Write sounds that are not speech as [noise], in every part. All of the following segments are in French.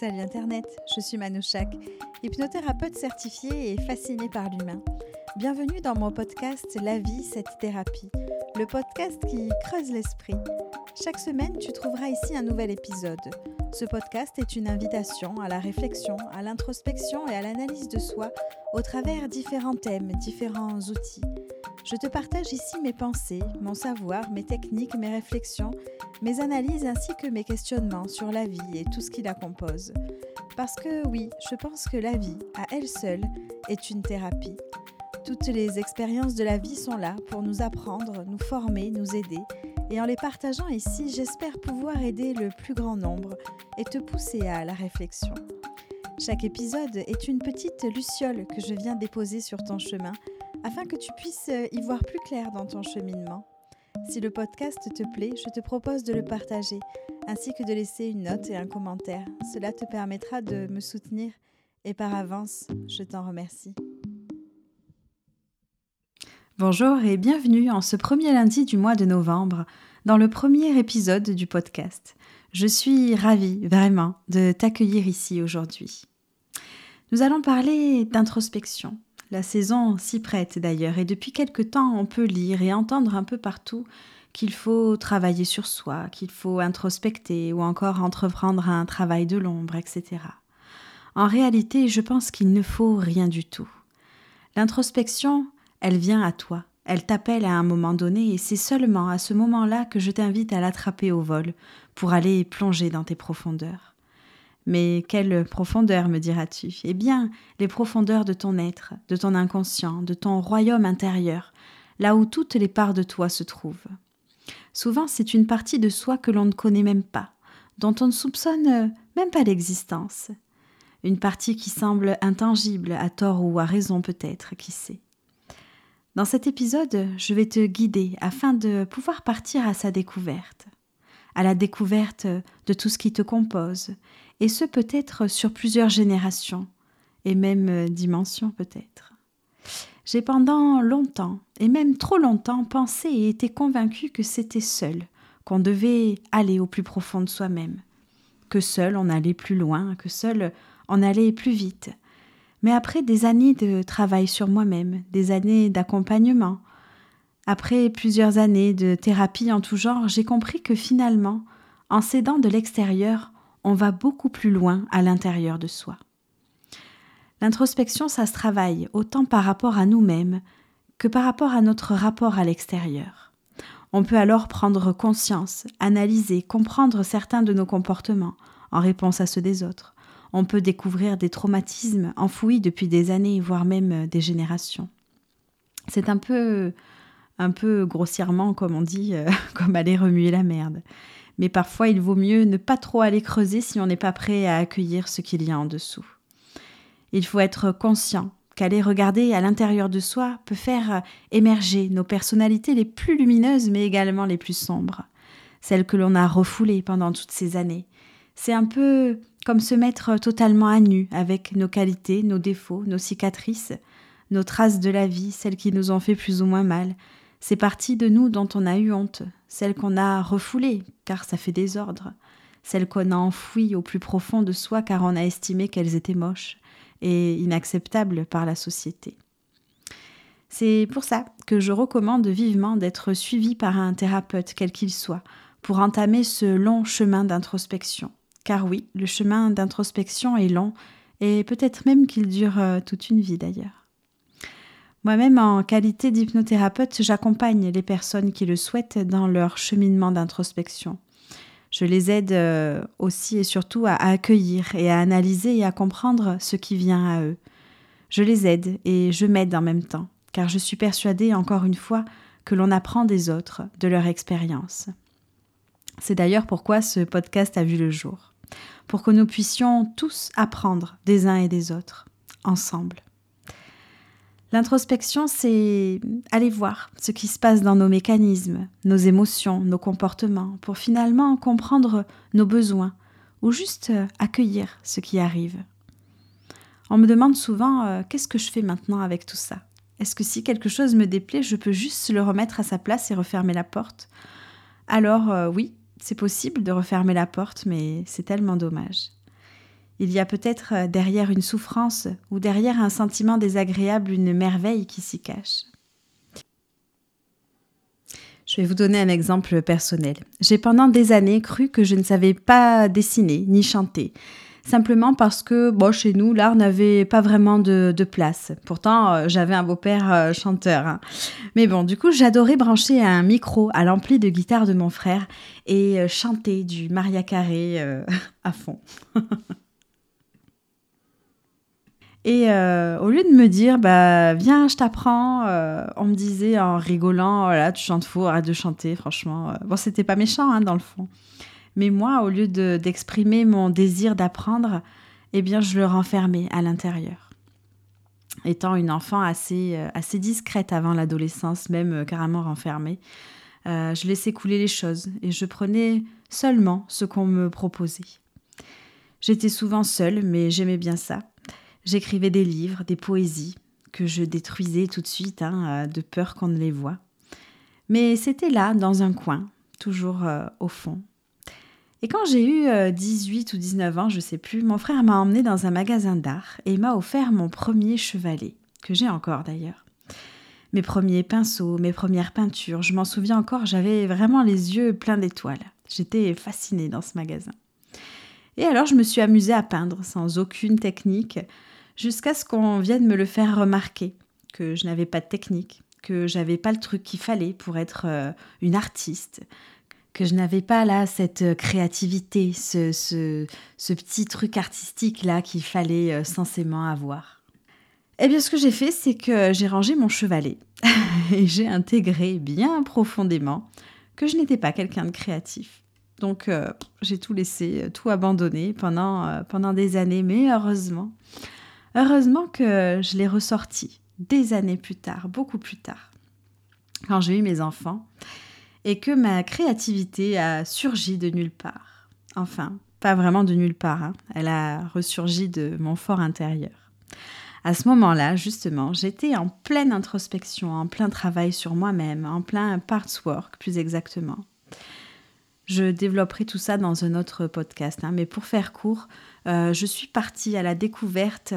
Salut Internet, je suis Manouchak, hypnothérapeute certifiée et fascinée par l'humain. Bienvenue dans mon podcast La vie, cette thérapie, le podcast qui creuse l'esprit. Chaque semaine, tu trouveras ici un nouvel épisode. Ce podcast est une invitation à la réflexion, à l'introspection et à l'analyse de soi au travers différents thèmes, différents outils. Je te partage ici mes pensées, mon savoir, mes techniques, mes réflexions, mes analyses ainsi que mes questionnements sur la vie et tout ce qui la compose. Parce que oui, je pense que la vie, à elle seule, est une thérapie. Toutes les expériences de la vie sont là pour nous apprendre, nous former, nous aider. Et en les partageant ici, j'espère pouvoir aider le plus grand nombre et te pousser à la réflexion. Chaque épisode est une petite luciole que je viens déposer sur ton chemin afin que tu puisses euh, y voir plus clair dans ton cheminement. Si le podcast te plaît, je te propose de le partager, ainsi que de laisser une note et un commentaire. Cela te permettra de me soutenir et par avance, je t'en remercie. Bonjour et bienvenue en ce premier lundi du mois de novembre dans le premier épisode du podcast. Je suis ravie vraiment de t'accueillir ici aujourd'hui. Nous allons parler d'introspection, la saison s'y prête d'ailleurs, et depuis quelque temps on peut lire et entendre un peu partout qu'il faut travailler sur soi, qu'il faut introspecter ou encore entreprendre un travail de l'ombre, etc. En réalité, je pense qu'il ne faut rien du tout. L'introspection, elle vient à toi, elle t'appelle à un moment donné et c'est seulement à ce moment-là que je t'invite à l'attraper au vol pour aller plonger dans tes profondeurs. Mais quelle profondeur, me diras-tu Eh bien, les profondeurs de ton être, de ton inconscient, de ton royaume intérieur, là où toutes les parts de toi se trouvent. Souvent, c'est une partie de soi que l'on ne connaît même pas, dont on ne soupçonne même pas l'existence. Une partie qui semble intangible, à tort ou à raison peut-être, qui sait. Dans cet épisode, je vais te guider afin de pouvoir partir à sa découverte, à la découverte de tout ce qui te compose et ce peut-être sur plusieurs générations, et même euh, dimensions peut-être. J'ai pendant longtemps, et même trop longtemps, pensé et été convaincu que c'était seul qu'on devait aller au plus profond de soi-même, que seul on allait plus loin, que seul on allait plus vite. Mais après des années de travail sur moi-même, des années d'accompagnement, après plusieurs années de thérapie en tout genre, j'ai compris que finalement, en s'aidant de l'extérieur, on va beaucoup plus loin à l'intérieur de soi. L'introspection, ça se travaille autant par rapport à nous-mêmes que par rapport à notre rapport à l'extérieur. On peut alors prendre conscience, analyser, comprendre certains de nos comportements en réponse à ceux des autres. On peut découvrir des traumatismes enfouis depuis des années, voire même des générations. C'est un peu, un peu grossièrement, comme on dit, euh, [laughs] comme aller remuer la merde mais parfois il vaut mieux ne pas trop aller creuser si on n'est pas prêt à accueillir ce qu'il y a en dessous. Il faut être conscient qu'aller regarder à l'intérieur de soi peut faire émerger nos personnalités les plus lumineuses mais également les plus sombres, celles que l'on a refoulées pendant toutes ces années. C'est un peu comme se mettre totalement à nu avec nos qualités, nos défauts, nos cicatrices, nos traces de la vie, celles qui nous ont fait plus ou moins mal, ces parties de nous dont on a eu honte, celles qu'on a refoulées, car ça fait désordre, celles qu'on a enfouies au plus profond de soi, car on a estimé qu'elles étaient moches et inacceptables par la société. C'est pour ça que je recommande vivement d'être suivi par un thérapeute, quel qu'il soit, pour entamer ce long chemin d'introspection. Car oui, le chemin d'introspection est long, et peut-être même qu'il dure euh, toute une vie d'ailleurs. Moi-même, en qualité d'hypnothérapeute, j'accompagne les personnes qui le souhaitent dans leur cheminement d'introspection. Je les aide euh, aussi et surtout à accueillir et à analyser et à comprendre ce qui vient à eux. Je les aide et je m'aide en même temps, car je suis persuadée, encore une fois, que l'on apprend des autres, de leur expérience. C'est d'ailleurs pourquoi ce podcast a vu le jour, pour que nous puissions tous apprendre des uns et des autres, ensemble. L'introspection, c'est aller voir ce qui se passe dans nos mécanismes, nos émotions, nos comportements, pour finalement comprendre nos besoins ou juste euh, accueillir ce qui arrive. On me demande souvent euh, qu'est-ce que je fais maintenant avec tout ça? Est-ce que si quelque chose me déplaît, je peux juste le remettre à sa place et refermer la porte? Alors euh, oui, c'est possible de refermer la porte, mais c'est tellement dommage. Il y a peut-être euh, derrière une souffrance ou derrière un sentiment désagréable une merveille qui s'y cache. Je vais vous donner un exemple personnel. J'ai pendant des années cru que je ne savais pas dessiner ni chanter simplement parce que bon, chez nous, l'art n'avait pas vraiment de, place. Pourtant, euh, j'avais un beau-père euh, chanteur. Hein. Mais bon, du coup, j'adorais brancher un micro à l'ampli de guitare de mon frère et chanter du Maria Carré [laughs] à fond. [laughs] Et au lieu de me dire, bah viens, je t'apprends, on me disait en rigolant, voilà, tu chantes faux, arrête de chanter, franchement. Bon, c'était pas méchant hein, dans le fond. Mais moi, au lieu d'exprimer mon désir d'apprendre, eh bien, je le renfermais à l'intérieur. Étant une enfant assez, euh, assez discrète avant l'adolescence, même euh, carrément renfermée, euh, je laissais couler les choses et je prenais seulement ce qu'on me proposait. J'étais souvent seule, mais j'aimais bien ça. J'écrivais des livres, des poésies, que je détruisais tout de suite, hein, de peur qu'on ne les voie. Mais c'était là, dans un coin, toujours au fond, et quand j'ai eu 18 euh, ou 19 ans, je sais plus, mon frère m'a emmené dans un magasin d'art et m'a offert mon premier chevalet, que j'ai encore d'ailleurs. Mes premiers pinceaux, mes premières peintures, je m'en souviens encore, j'avais vraiment les yeux pleins d'étoiles. J'étais fascinée dans ce magasin. Et alors je me suis amusée à peindre sans aucune technique, jusqu'à ce qu'on vienne me le faire remarquer, que je n'avais pas de technique, que j'avais pas le truc qu'il fallait pour être euh, une artiste, que je n'avais pas là cette euh, créativité, ce, petit truc artistique là qu'il fallait euh, censément avoir. Eh bien, ce que j'ai fait, c'est que j'ai rangé mon chevalet [laughs] et j'ai intégré bien profondément que je n'étais pas quelqu'un de créatif. Donc, euh, j'ai tout laissé, tout abandonné pendant, pendant des années, mais heureusement, heureusement que je l'ai ressorti des années plus tard, beaucoup plus tard, quand j'ai eu mes enfants et que ma créativité a surgi de nulle part. Enfin, pas vraiment de nulle part, hein. elle a ressurgi de mon fort intérieur. À ce moment-là, justement, j'étais en pleine introspection, en plein travail sur moi-même, en plein parts work plus exactement. Je développerai tout ça dans un autre podcast, hein. mais pour faire court, euh, je suis partie à la découverte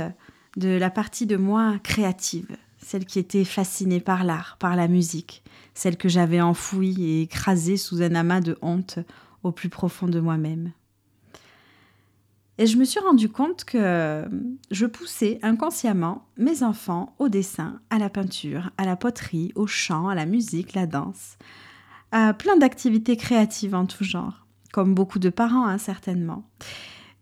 de la partie de moi créative, celle qui était fascinée par l'art, par la musique, celle que j'avais enfouie et écrasée sous un amas de honte au plus profond de moi-même. Et je me suis rendu compte que je poussais inconsciemment mes enfants au dessin, à la peinture, à la poterie, au chant, à la musique, la danse, plein d'activités créatives en tout genre, comme beaucoup de parents hein, certainement.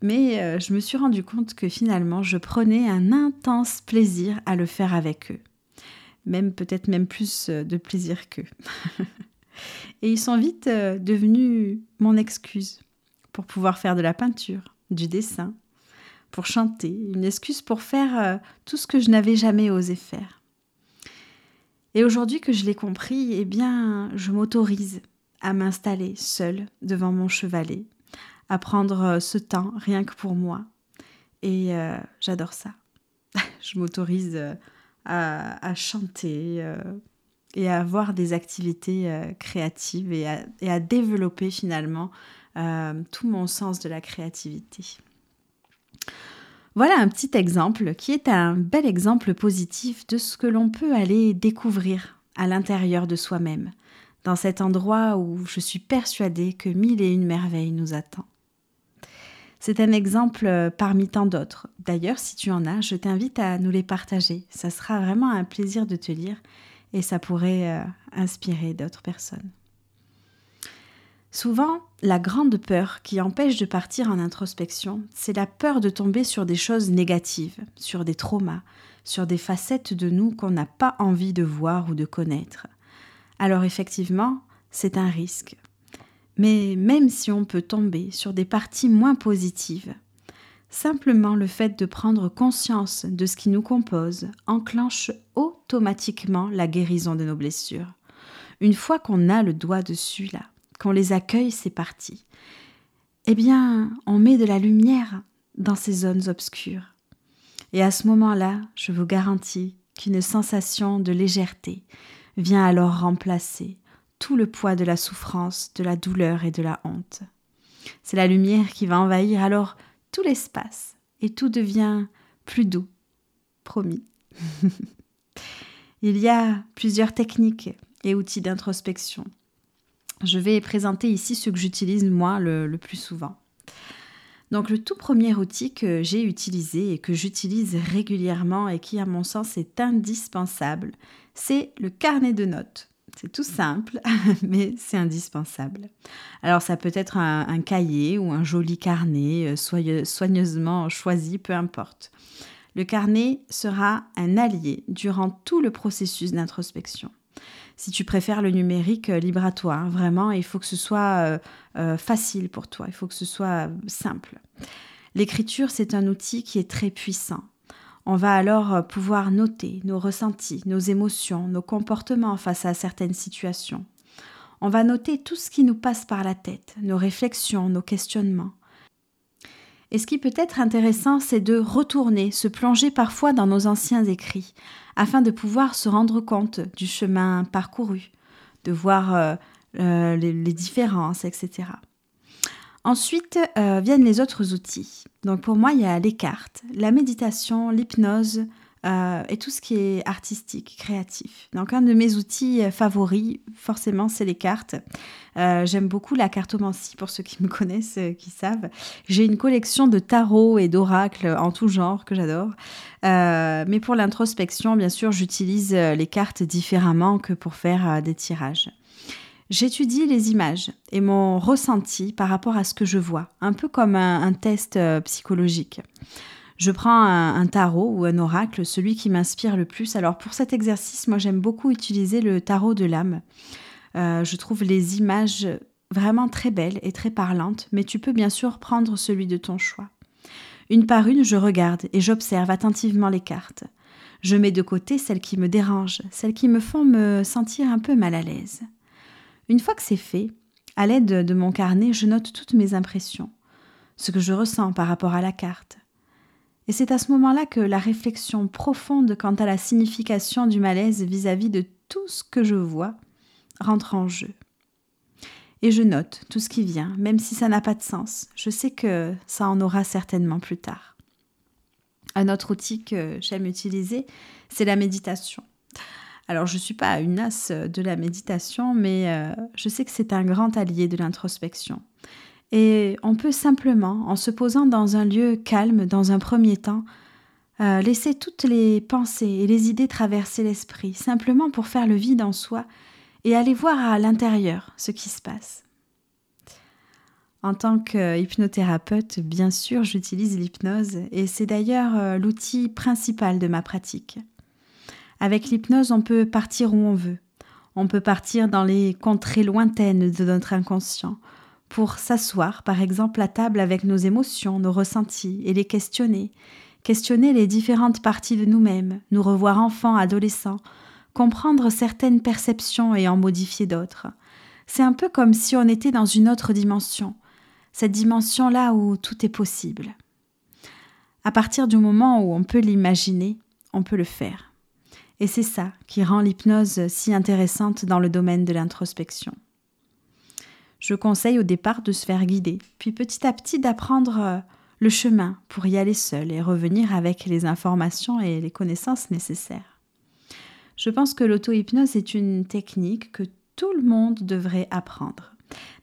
Mais euh, je me suis rendu compte que finalement je prenais un intense plaisir à le faire avec eux même peut-être même plus euh, de plaisir qu'eux. [laughs] et ils sont vite euh, devenus mon excuse pour pouvoir faire de la peinture, du dessin, pour chanter, une excuse pour faire tout ce que je n'avais jamais osé faire. Et aujourd'hui que je l'ai compris, eh bien, je m'autorise à m'installer seule devant mon chevalet, à prendre ce temps rien que pour moi. Et j'adore ça. [laughs] je m'autorise à, chanter euh, et à avoir des activités euh, créatives et à, développer finalement euh, tout mon sens de la créativité. Voilà un petit exemple qui est un bel exemple positif de ce que l'on peut aller découvrir à l'intérieur de soi-même, dans cet endroit où je suis persuadée que mille et une merveilles nous attendent. C'est un exemple euh, parmi tant d'autres. D'ailleurs, si tu en as, je t'invite à nous les partager. Ça sera vraiment un plaisir de te lire et ça pourrait euh, inspirer d'autres personnes. Souvent, la grande peur qui empêche de partir en introspection, c'est la peur de tomber sur des choses négatives, sur des traumas, sur des facettes de nous qu'on n'a pas envie de voir ou de connaître. Alors effectivement, c'est un risque. Mais même si on peut tomber sur des parties moins positives, simplement le fait de prendre conscience de ce qui nous compose enclenche automatiquement la guérison de nos blessures. Une fois qu'on a le doigt dessus là, qu'on les accueille ces parties, eh bien, on met de la lumière dans ces zones obscures. Et à ce moment-là, je vous garantis qu'une sensation de légèreté vient alors remplacer tout le poids de la souffrance, de la douleur et de la honte. C'est la lumière qui va envahir alors tout l'espace et tout devient plus doux. Promis. [laughs] Il y a plusieurs techniques et outils d'introspection. Je vais présenter ici ce que j'utilise moi le, plus souvent. Donc le tout premier outil que j'ai utilisé et que j'utilise régulièrement et qui à mon sens est indispensable, c'est le carnet de notes. C'est tout simple, [laughs] mais c'est indispensable. Alors ça peut être un, cahier ou un joli carnet, euh, soigneusement choisi, peu importe. Le carnet sera un allié durant tout le processus d'introspection. Si tu préfères le numérique, euh, libre à toi. Hein, vraiment, il faut que ce soit euh, facile pour toi, il faut que ce soit simple. L'écriture, c'est un outil qui est très puissant. On va alors euh, pouvoir noter nos ressentis, nos émotions, nos comportements face à certaines situations. On va noter tout ce qui nous passe par la tête, nos réflexions, nos questionnements. Et ce qui peut être intéressant, c'est de retourner, se plonger parfois dans nos anciens écrits, afin de pouvoir se rendre compte du chemin parcouru, de voir euh, euh, les différences, etc. Ensuite euh, viennent les autres outils. Donc pour moi, il y a les cartes, la méditation, l'hypnose euh, et tout ce qui est artistique, créatif. Donc un de mes outils euh, favoris, forcément, c'est les cartes. J'aime beaucoup la cartomancie pour ceux qui me connaissent, qui savent. J'ai une collection de tarots et d'oracles en tout genre que j'adore. mais pour l'introspection, bien sûr, j'utilise les cartes différemment que pour faire des tirages. J'étudie les images et mon ressenti par rapport à ce que je vois, un peu comme un, test euh, psychologique. Je prends un, tarot ou un oracle, celui qui m'inspire le plus. Alors pour cet exercice, moi j'aime beaucoup utiliser le tarot de l'âme. Euh, je trouve les images vraiment très belles et très parlantes, mais tu peux bien sûr prendre celui de ton choix. Une par une, je regarde et j'observe attentivement les cartes. Je mets de côté celles qui me dérangent, celles qui me font me sentir un peu mal à l'aise. Une fois que c'est fait, à l'aide de mon carnet, je note toutes mes impressions, ce que je ressens par rapport à la carte. Et c'est à ce moment-là que la réflexion profonde quant à la signification du malaise vis-à-vis de tout ce que je vois rentre en jeu. Et je note tout ce qui vient, même si ça n'a pas de sens. Je sais que ça en aura certainement plus tard. Un autre outil que j'aime utiliser, c'est la méditation. Alors, je ne suis pas une as de la méditation, mais euh, je sais que c'est un grand allié de l'introspection. Et on peut simplement, en se posant dans un lieu calme, dans un premier temps, euh, laisser toutes les pensées et les idées traverser l'esprit, simplement pour faire le vide en soi et aller voir à l'intérieur ce qui se passe. En tant qu'hypnothérapeute, bien sûr, j'utilise l'hypnose et c'est d'ailleurs euh, l'outil principal de ma pratique. Avec l'hypnose, on peut partir où on veut. On peut partir dans les contrées lointaines de notre inconscient pour s'asseoir, par exemple, à table avec nos émotions, nos ressentis et les questionner. Questionner les différentes parties de nous-mêmes, nous revoir enfants, adolescents, comprendre certaines perceptions et en modifier d'autres. C'est un peu comme si on était dans une autre dimension, cette dimension-là où tout est possible. À partir du moment où on peut l'imaginer, on peut le faire. Et c'est ça qui rend l'hypnose si intéressante dans le domaine de l'introspection. Je conseille au départ de se faire guider, puis petit à petit d'apprendre euh, le chemin pour y aller seul et revenir avec les informations et les connaissances nécessaires. Je pense que l'auto-hypnose est une technique que tout le monde devrait apprendre.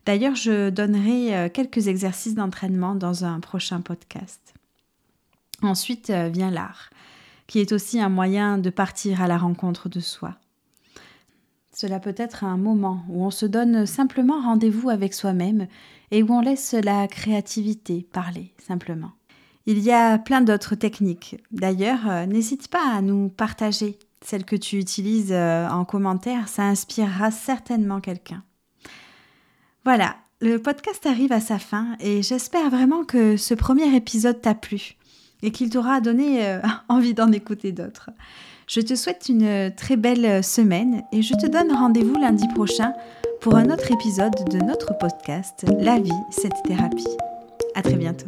D'ailleurs, je donnerai euh, quelques exercices d'entraînement dans un prochain podcast. Ensuite euh, vient l'art qui est aussi un moyen de partir à la rencontre de soi. Cela peut être un moment où on se donne simplement rendez-vous avec soi-même et où on laisse la créativité parler simplement. Il y a plein d'autres techniques. D'ailleurs, euh, n'hésite pas à nous partager celles que tu utilises euh, en commentaire, ça inspirera certainement quelqu'un. Voilà, le podcast arrive à sa fin et j'espère vraiment que ce premier épisode t'a plu et qu'il t'aura donné euh, [laughs] envie d'en écouter d'autres. Je te souhaite une très belle semaine et je te donne rendez-vous lundi prochain pour un autre épisode de notre podcast La vie, cette thérapie. À très bientôt.